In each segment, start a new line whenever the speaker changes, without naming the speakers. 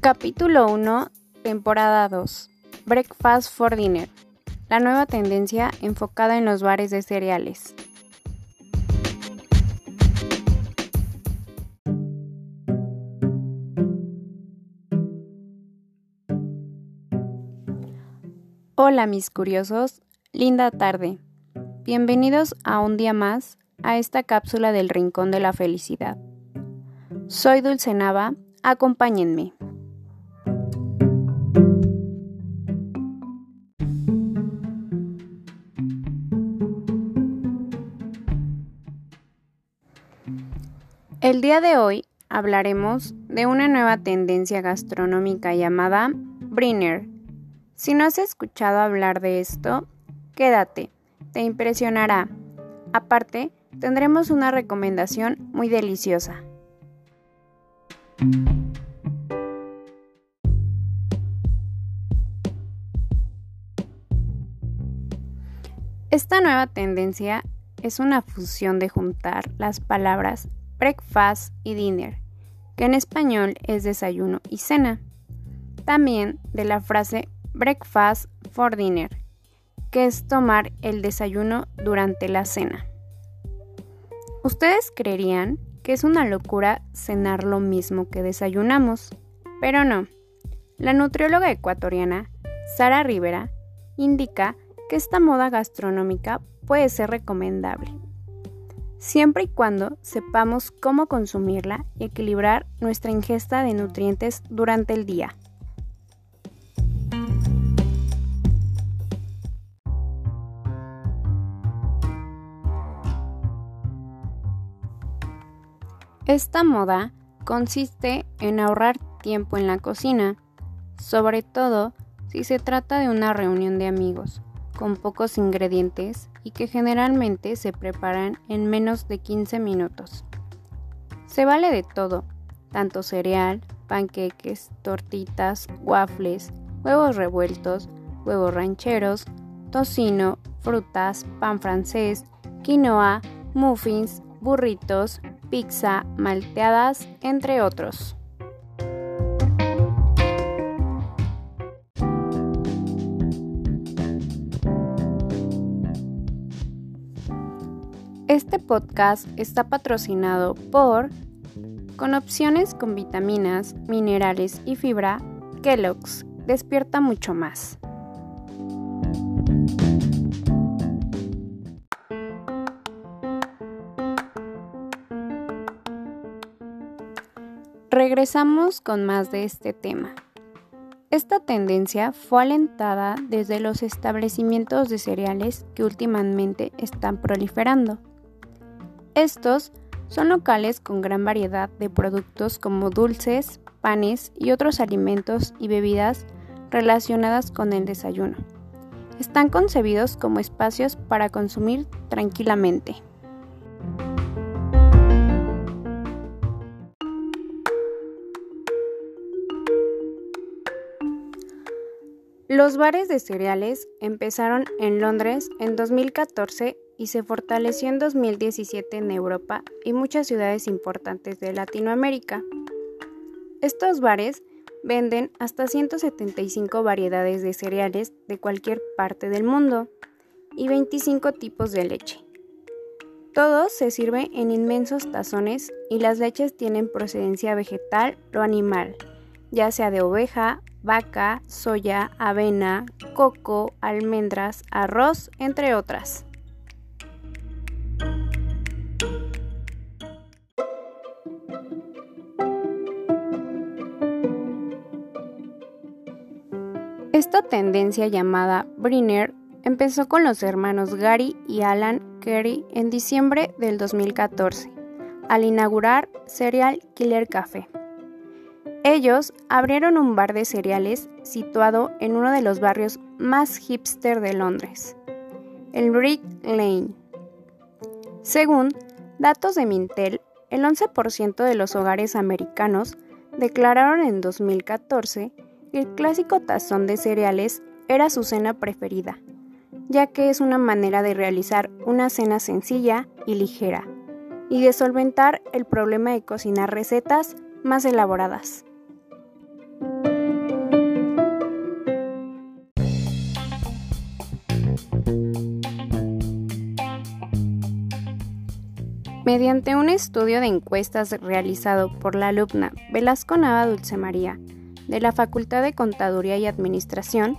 Capítulo 1, temporada 2. Breakfast for Dinner. La nueva tendencia enfocada en los bares de cereales. Hola mis curiosos, linda tarde. Bienvenidos a un día más a esta cápsula del Rincón de la Felicidad. Soy Dulce Nava, acompáñenme. El día de hoy hablaremos de una nueva tendencia gastronómica llamada Brinner. Si no has escuchado hablar de esto, quédate, te impresionará. Aparte, tendremos una recomendación muy deliciosa. Esta nueva tendencia es una fusión de juntar las palabras breakfast y dinner, que en español es desayuno y cena. También de la frase breakfast for dinner, que es tomar el desayuno durante la cena. Ustedes creerían que es una locura cenar lo mismo que desayunamos, pero no. La nutrióloga ecuatoriana Sara Rivera indica que esta moda gastronómica puede ser recomendable siempre y cuando sepamos cómo consumirla y equilibrar nuestra ingesta de nutrientes durante el día. Esta moda consiste en ahorrar tiempo en la cocina, sobre todo si se trata de una reunión de amigos, con pocos ingredientes y que generalmente se preparan en menos de 15 minutos. Se vale de todo, tanto cereal, panqueques, tortitas, waffles, huevos revueltos, huevos rancheros, tocino, frutas, pan francés, quinoa, muffins, burritos, pizza, malteadas, entre otros. Este podcast está patrocinado por, con opciones con vitaminas, minerales y fibra, Kellogg's despierta mucho más. Regresamos con más de este tema. Esta tendencia fue alentada desde los establecimientos de cereales que últimamente están proliferando estos son locales con gran variedad de productos como dulces, panes y otros alimentos y bebidas relacionadas con el desayuno. Están concebidos como espacios para consumir tranquilamente. Los bares de cereales empezaron en Londres en 2014 y se fortaleció en 2017 en Europa y muchas ciudades importantes de Latinoamérica. Estos bares venden hasta 175 variedades de cereales de cualquier parte del mundo y 25 tipos de leche. Todo se sirve en inmensos tazones y las leches tienen procedencia vegetal o animal, ya sea de oveja, vaca, soya, avena, coco, almendras, arroz, entre otras. Esta tendencia llamada Brinner empezó con los hermanos Gary y Alan Carey en diciembre del 2014, al inaugurar Cereal Killer Café. Ellos abrieron un bar de cereales situado en uno de los barrios más hipster de Londres, el Brick Lane. Según datos de Mintel, el 11% de los hogares americanos declararon en 2014 que el clásico tazón de cereales era su cena preferida, ya que es una manera de realizar una cena sencilla y ligera, y de solventar el problema de cocinar recetas más elaboradas. Mediante un estudio de encuestas realizado por la alumna Velasco Nava Dulce María de la Facultad de Contaduría y Administración,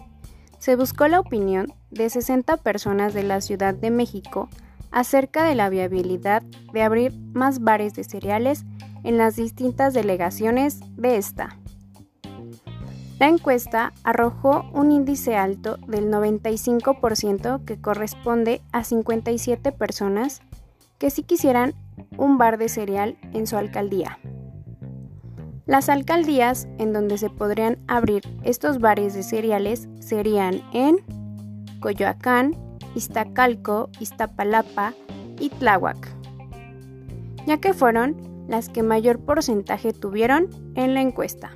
se buscó la opinión de 60 personas de la Ciudad de México acerca de la viabilidad de abrir más bares de cereales en las distintas delegaciones de esta. La encuesta arrojó un índice alto del 95% que corresponde a 57 personas que sí quisieran un bar de cereal en su alcaldía. Las alcaldías en donde se podrían abrir estos bares de cereales serían en Coyoacán, Iztacalco, Iztapalapa y Tláhuac, ya que fueron las que mayor porcentaje tuvieron en la encuesta.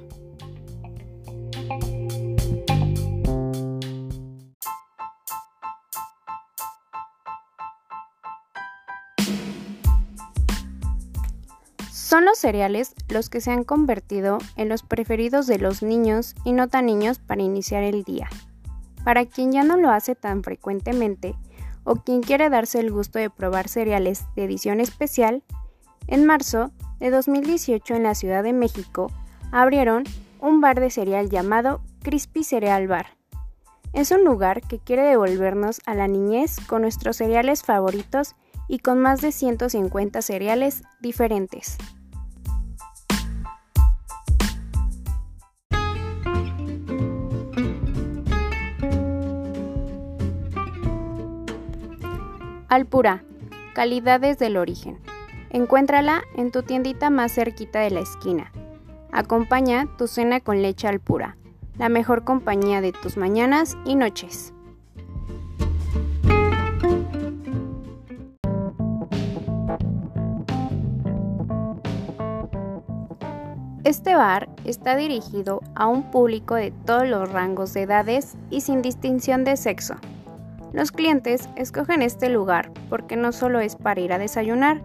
Son los cereales los que se han convertido en los preferidos de los niños y no tan niños para iniciar el día. Para quien ya no lo hace tan frecuentemente o quien quiere darse el gusto de probar cereales de edición especial, en marzo de 2018 en la Ciudad de México abrieron un bar de cereal llamado Crispy Cereal Bar. Es un lugar que quiere devolvernos a la niñez con nuestros cereales favoritos y con más de 150 cereales diferentes. Alpura, calidades del origen. Encuéntrala en tu tiendita más cerquita de la esquina. Acompaña tu cena con leche Alpura, la mejor compañía de tus mañanas y noches. Este bar está dirigido a un público de todos los rangos de edades y sin distinción de sexo. Los clientes escogen este lugar porque no solo es para ir a desayunar,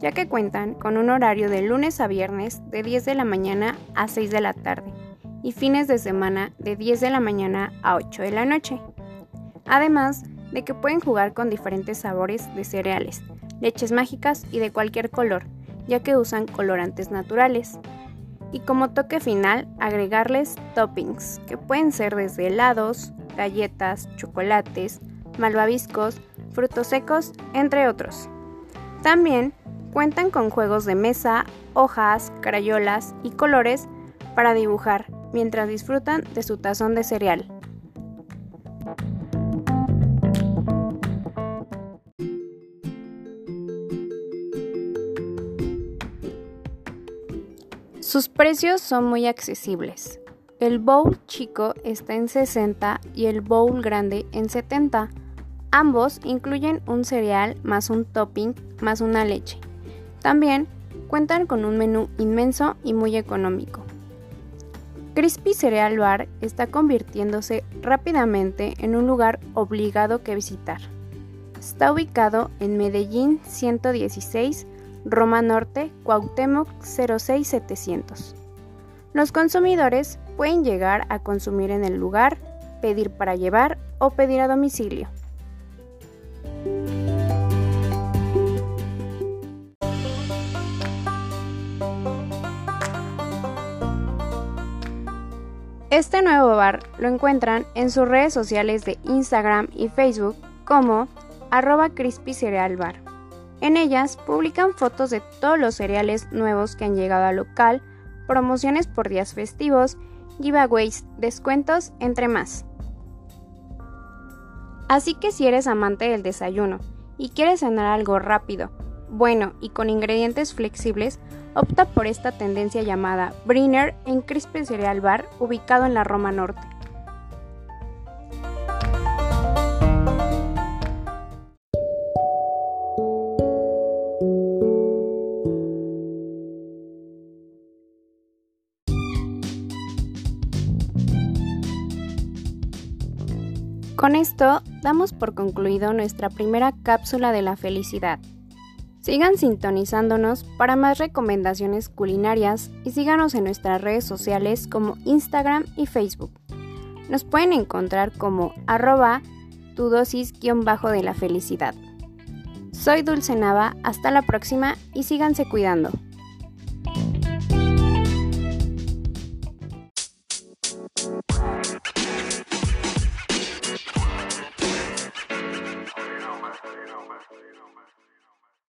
ya que cuentan con un horario de lunes a viernes de 10 de la mañana a 6 de la tarde y fines de semana de 10 de la mañana a 8 de la noche. Además de que pueden jugar con diferentes sabores de cereales, leches mágicas y de cualquier color, ya que usan colorantes naturales. Y como toque final, agregarles toppings, que pueden ser desde helados, galletas, chocolates, malvaviscos, frutos secos, entre otros. También cuentan con juegos de mesa, hojas, crayolas y colores para dibujar mientras disfrutan de su tazón de cereal. Sus precios son muy accesibles. El bowl chico está en 60 y el bowl grande en 70 Ambos incluyen un cereal más un topping más una leche. También cuentan con un menú inmenso y muy económico. Crispy Cereal Bar está convirtiéndose rápidamente en un lugar obligado que visitar. Está ubicado en Medellín 116, Roma Norte, Cuauhtémoc 06700. Los consumidores pueden llegar a consumir en el lugar, pedir para llevar o pedir a domicilio. Este nuevo bar lo encuentran en sus redes sociales de Instagram y Facebook como arroba crispy cereal bar. En ellas publican fotos de todos los cereales nuevos que han llegado al local, promociones por días festivos, giveaways, descuentos, entre más. Así que si eres amante del desayuno y quieres cenar algo rápido, bueno y con ingredientes flexibles, opta por esta tendencia llamada Briner en Crispe Cereal Bar, ubicado en la Roma Norte. Con esto damos por concluido nuestra primera cápsula de la felicidad. Sigan sintonizándonos para más recomendaciones culinarias y síganos en nuestras redes sociales como Instagram y Facebook. Nos pueden encontrar como arroba tu dosis-bajo de la felicidad. Soy Dulce Nava, hasta la próxima y síganse cuidando.